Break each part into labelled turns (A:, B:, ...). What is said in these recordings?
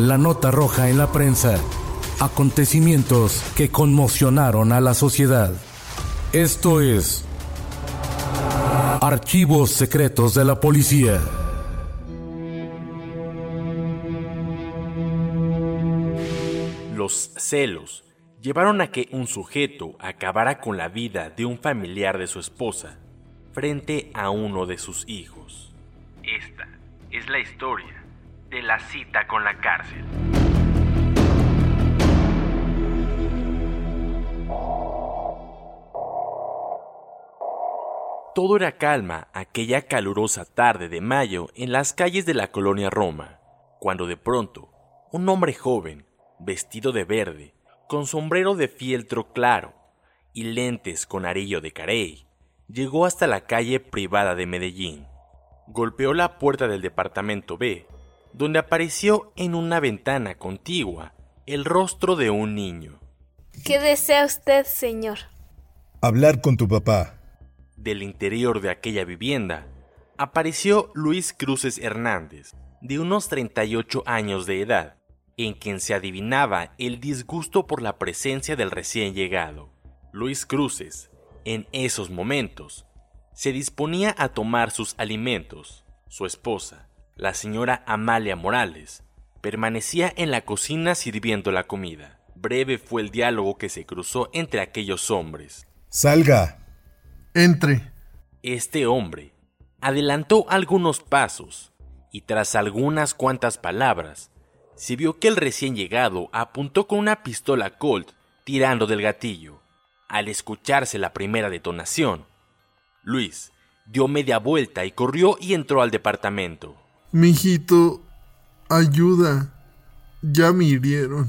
A: La nota roja en la prensa. Acontecimientos que conmocionaron a la sociedad. Esto es Archivos Secretos de la Policía.
B: Los celos llevaron a que un sujeto acabara con la vida de un familiar de su esposa frente a uno de sus hijos. Esta es la historia de la cita con la cárcel. Todo era calma aquella calurosa tarde de mayo en las calles de la colonia Roma, cuando de pronto un hombre joven, vestido de verde, con sombrero de fieltro claro y lentes con arillo de carey, llegó hasta la calle privada de Medellín. Golpeó la puerta del departamento B, donde apareció en una ventana contigua el rostro de un niño.
C: ¿Qué desea usted, señor?
D: Hablar con tu papá.
B: Del interior de aquella vivienda apareció Luis Cruces Hernández, de unos 38 años de edad, en quien se adivinaba el disgusto por la presencia del recién llegado. Luis Cruces, en esos momentos, se disponía a tomar sus alimentos. Su esposa, la señora Amalia Morales, permanecía en la cocina sirviendo la comida. Breve fue el diálogo que se cruzó entre aquellos hombres.
D: Salga.
E: Entre.
B: Este hombre adelantó algunos pasos y tras algunas cuantas palabras, se vio que el recién llegado apuntó con una pistola Colt tirando del gatillo. Al escucharse la primera detonación, Luis dio media vuelta y corrió y entró al departamento.
E: Mijito, ayuda. Ya me hirieron.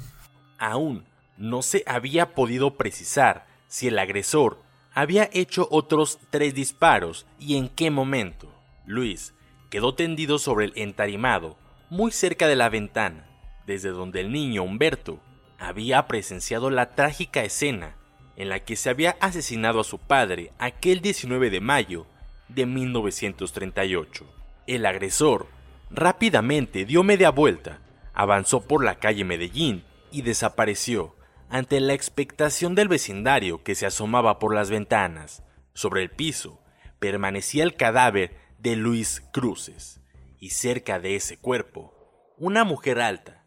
B: Aún no se había podido precisar si el agresor había hecho otros tres disparos y en qué momento. Luis quedó tendido sobre el entarimado, muy cerca de la ventana, desde donde el niño Humberto había presenciado la trágica escena en la que se había asesinado a su padre aquel 19 de mayo de 1938. El agresor rápidamente dio media vuelta, avanzó por la calle Medellín y desapareció ante la expectación del vecindario que se asomaba por las ventanas. Sobre el piso permanecía el cadáver de Luis Cruces y cerca de ese cuerpo una mujer alta,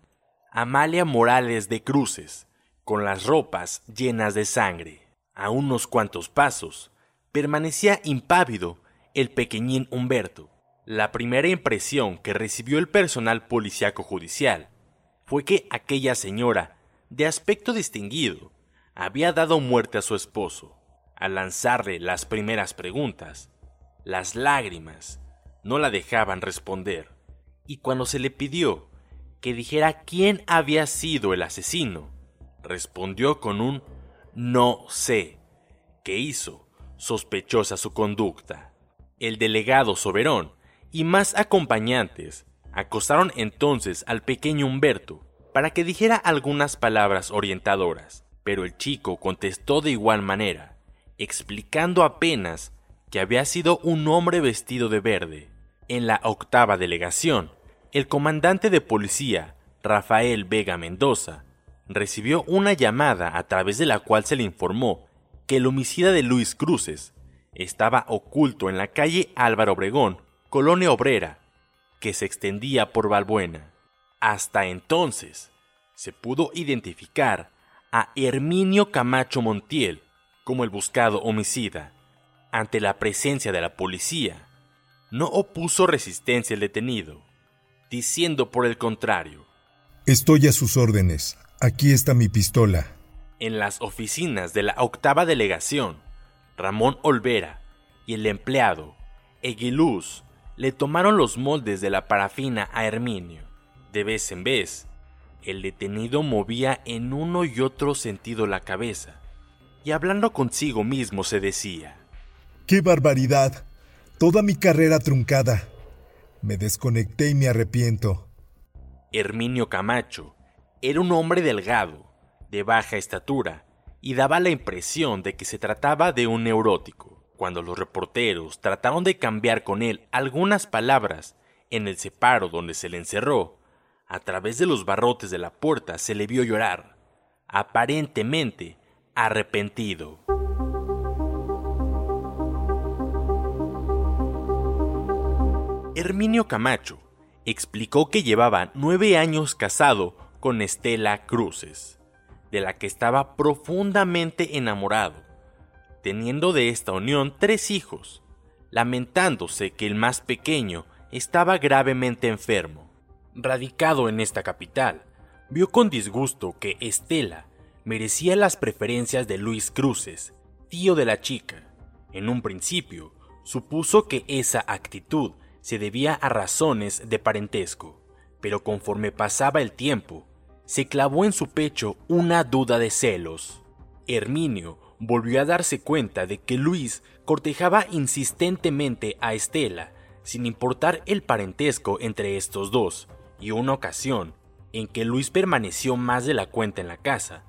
B: Amalia Morales de Cruces, con las ropas llenas de sangre. A unos cuantos pasos permanecía impávido el pequeñín Humberto. La primera impresión que recibió el personal policíaco judicial fue que aquella señora, de aspecto distinguido, había dado muerte a su esposo. Al lanzarle las primeras preguntas, las lágrimas no la dejaban responder, y cuando se le pidió que dijera quién había sido el asesino, respondió con un no sé, que hizo sospechosa su conducta. El delegado Soberón y más acompañantes acosaron entonces al pequeño Humberto para que dijera algunas palabras orientadoras, pero el chico contestó de igual manera, explicando apenas que había sido un hombre vestido de verde. En la octava delegación, el comandante de policía, Rafael Vega Mendoza, recibió una llamada a través de la cual se le informó que el homicida de Luis Cruces estaba oculto en la calle Álvaro Obregón, colonia obrera, que se extendía por Balbuena. Hasta entonces se pudo identificar a Herminio Camacho Montiel como el buscado homicida. Ante la presencia de la policía, no opuso resistencia el detenido, diciendo por el contrario,
D: Estoy a sus órdenes. Aquí está mi pistola.
B: En las oficinas de la octava delegación, Ramón Olvera y el empleado, Eguiluz, le tomaron los moldes de la parafina a Herminio. De vez en vez, el detenido movía en uno y otro sentido la cabeza, y hablando consigo mismo se decía,
D: ¡Qué barbaridad! Toda mi carrera truncada. Me desconecté y me arrepiento.
B: Herminio Camacho era un hombre delgado, de baja estatura, y daba la impresión de que se trataba de un neurótico. Cuando los reporteros trataron de cambiar con él algunas palabras en el separo donde se le encerró, a través de los barrotes de la puerta se le vio llorar, aparentemente arrepentido. Herminio Camacho explicó que llevaba nueve años casado con Estela Cruces, de la que estaba profundamente enamorado, teniendo de esta unión tres hijos, lamentándose que el más pequeño estaba gravemente enfermo. Radicado en esta capital, vio con disgusto que Estela merecía las preferencias de Luis Cruces, tío de la chica. En un principio, supuso que esa actitud se debía a razones de parentesco, pero conforme pasaba el tiempo, se clavó en su pecho una duda de celos. Herminio volvió a darse cuenta de que Luis cortejaba insistentemente a Estela, sin importar el parentesco entre estos dos, y una ocasión en que Luis permaneció más de la cuenta en la casa,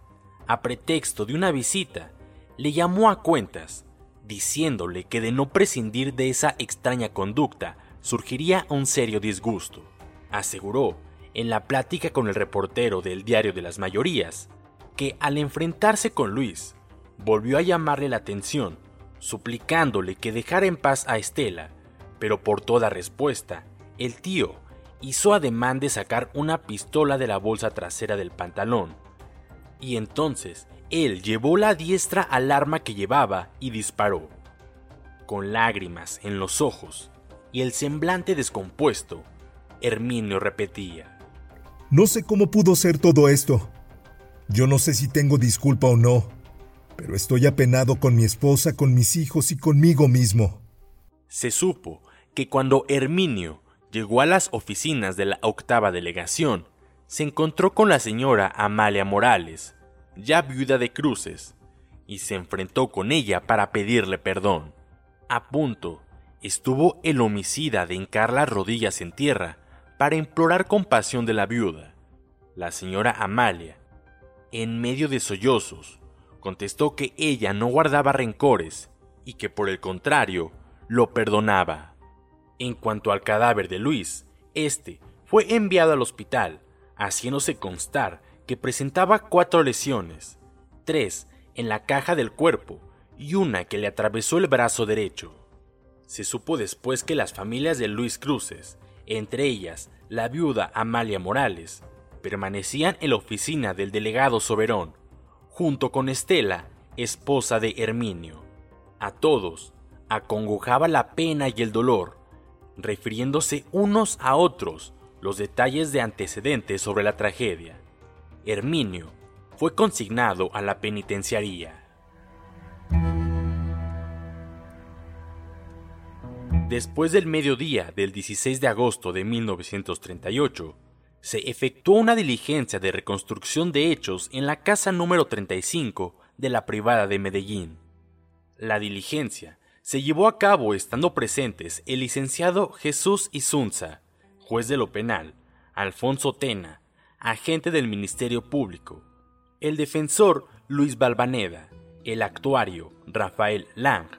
B: a pretexto de una visita, le llamó a cuentas, diciéndole que de no prescindir de esa extraña conducta surgiría un serio disgusto. Aseguró, en la plática con el reportero del Diario de las Mayorías, que al enfrentarse con Luis, volvió a llamarle la atención, suplicándole que dejara en paz a Estela, pero por toda respuesta, el tío hizo ademán de sacar una pistola de la bolsa trasera del pantalón. Y entonces él llevó la diestra al arma que llevaba y disparó. Con lágrimas en los ojos y el semblante descompuesto, Herminio repetía.
D: No sé cómo pudo ser todo esto. Yo no sé si tengo disculpa o no, pero estoy apenado con mi esposa, con mis hijos y conmigo mismo.
B: Se supo que cuando Herminio llegó a las oficinas de la octava delegación, se encontró con la señora Amalia Morales, ya viuda de Cruces, y se enfrentó con ella para pedirle perdón. A punto estuvo el homicida de hincar las rodillas en tierra para implorar compasión de la viuda. La señora Amalia, en medio de sollozos, contestó que ella no guardaba rencores y que por el contrario lo perdonaba. En cuanto al cadáver de Luis, este fue enviado al hospital, haciéndose constar que presentaba cuatro lesiones, tres en la caja del cuerpo y una que le atravesó el brazo derecho. Se supo después que las familias de Luis Cruces, entre ellas la viuda Amalia Morales, permanecían en la oficina del delegado Soberón, junto con Estela, esposa de Herminio. A todos acongojaba la pena y el dolor, refiriéndose unos a otros los detalles de antecedentes sobre la tragedia. Herminio fue consignado a la penitenciaría. Después del mediodía del 16 de agosto de 1938, se efectuó una diligencia de reconstrucción de hechos en la casa número 35 de la privada de Medellín. La diligencia se llevó a cabo estando presentes el licenciado Jesús Isunza, juez de lo penal, Alfonso Tena, agente del Ministerio Público, el defensor Luis Balvaneda, el actuario Rafael Lang,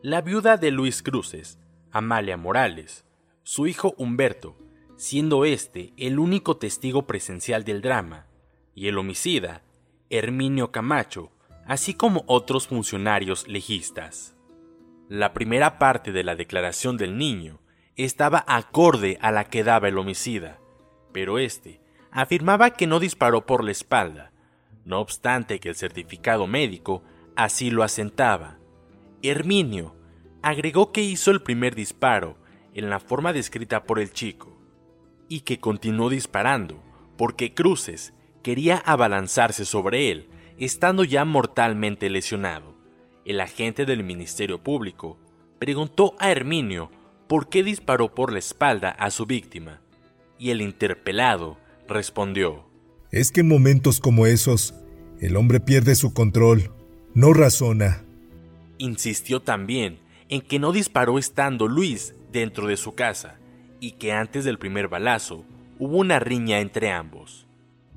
B: la viuda de Luis Cruces, Amalia Morales, su hijo Humberto, siendo este el único testigo presencial del drama, y el homicida, Herminio Camacho, así como otros funcionarios legistas. La primera parte de la declaración del niño estaba acorde a la que daba el homicida, pero este afirmaba que no disparó por la espalda, no obstante que el certificado médico así lo asentaba. Herminio agregó que hizo el primer disparo en la forma descrita por el chico, y que continuó disparando porque Cruces quería abalanzarse sobre él, estando ya mortalmente lesionado. El agente del Ministerio Público preguntó a Herminio por qué disparó por la espalda a su víctima, y el interpelado respondió,
D: Es que en momentos como esos, el hombre pierde su control, no razona.
B: Insistió también en que no disparó estando Luis dentro de su casa, y que antes del primer balazo hubo una riña entre ambos.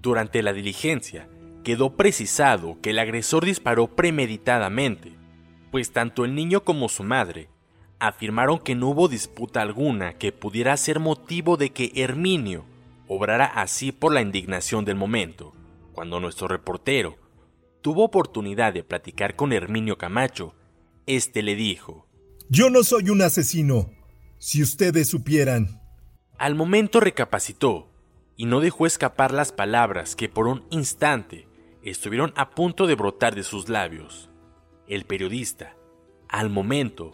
B: Durante la diligencia, quedó precisado que el agresor disparó premeditadamente, pues tanto el niño como su madre afirmaron que no hubo disputa alguna que pudiera ser motivo de que Herminio obrara así por la indignación del momento. Cuando nuestro reportero tuvo oportunidad de platicar con Herminio Camacho, este le dijo:
D: Yo no soy un asesino. Si ustedes supieran.
B: Al momento recapacitó y no dejó escapar las palabras que por un instante estuvieron a punto de brotar de sus labios. El periodista, al momento,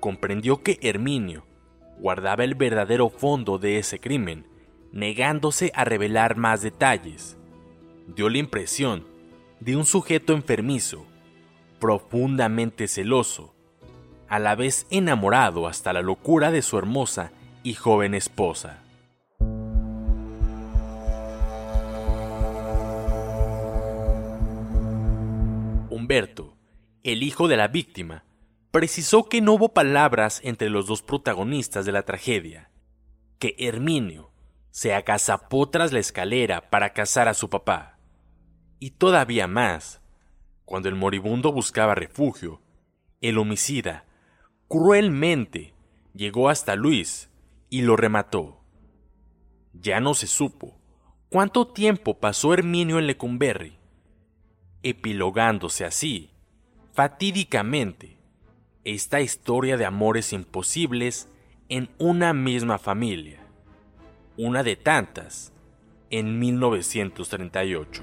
B: comprendió que Herminio guardaba el verdadero fondo de ese crimen, negándose a revelar más detalles. Dio la impresión de un sujeto enfermizo, profundamente celoso, a la vez enamorado hasta la locura de su hermosa y joven esposa. Humberto, el hijo de la víctima, precisó que no hubo palabras entre los dos protagonistas de la tragedia, que Herminio se agazapó tras la escalera para cazar a su papá, y todavía más, cuando el moribundo buscaba refugio, el homicida cruelmente llegó hasta Luis y lo remató. Ya no se supo cuánto tiempo pasó Herminio en Lecumberri, epilogándose así, fatídicamente, esta historia de amores imposibles en una misma familia, una de tantas, en 1938.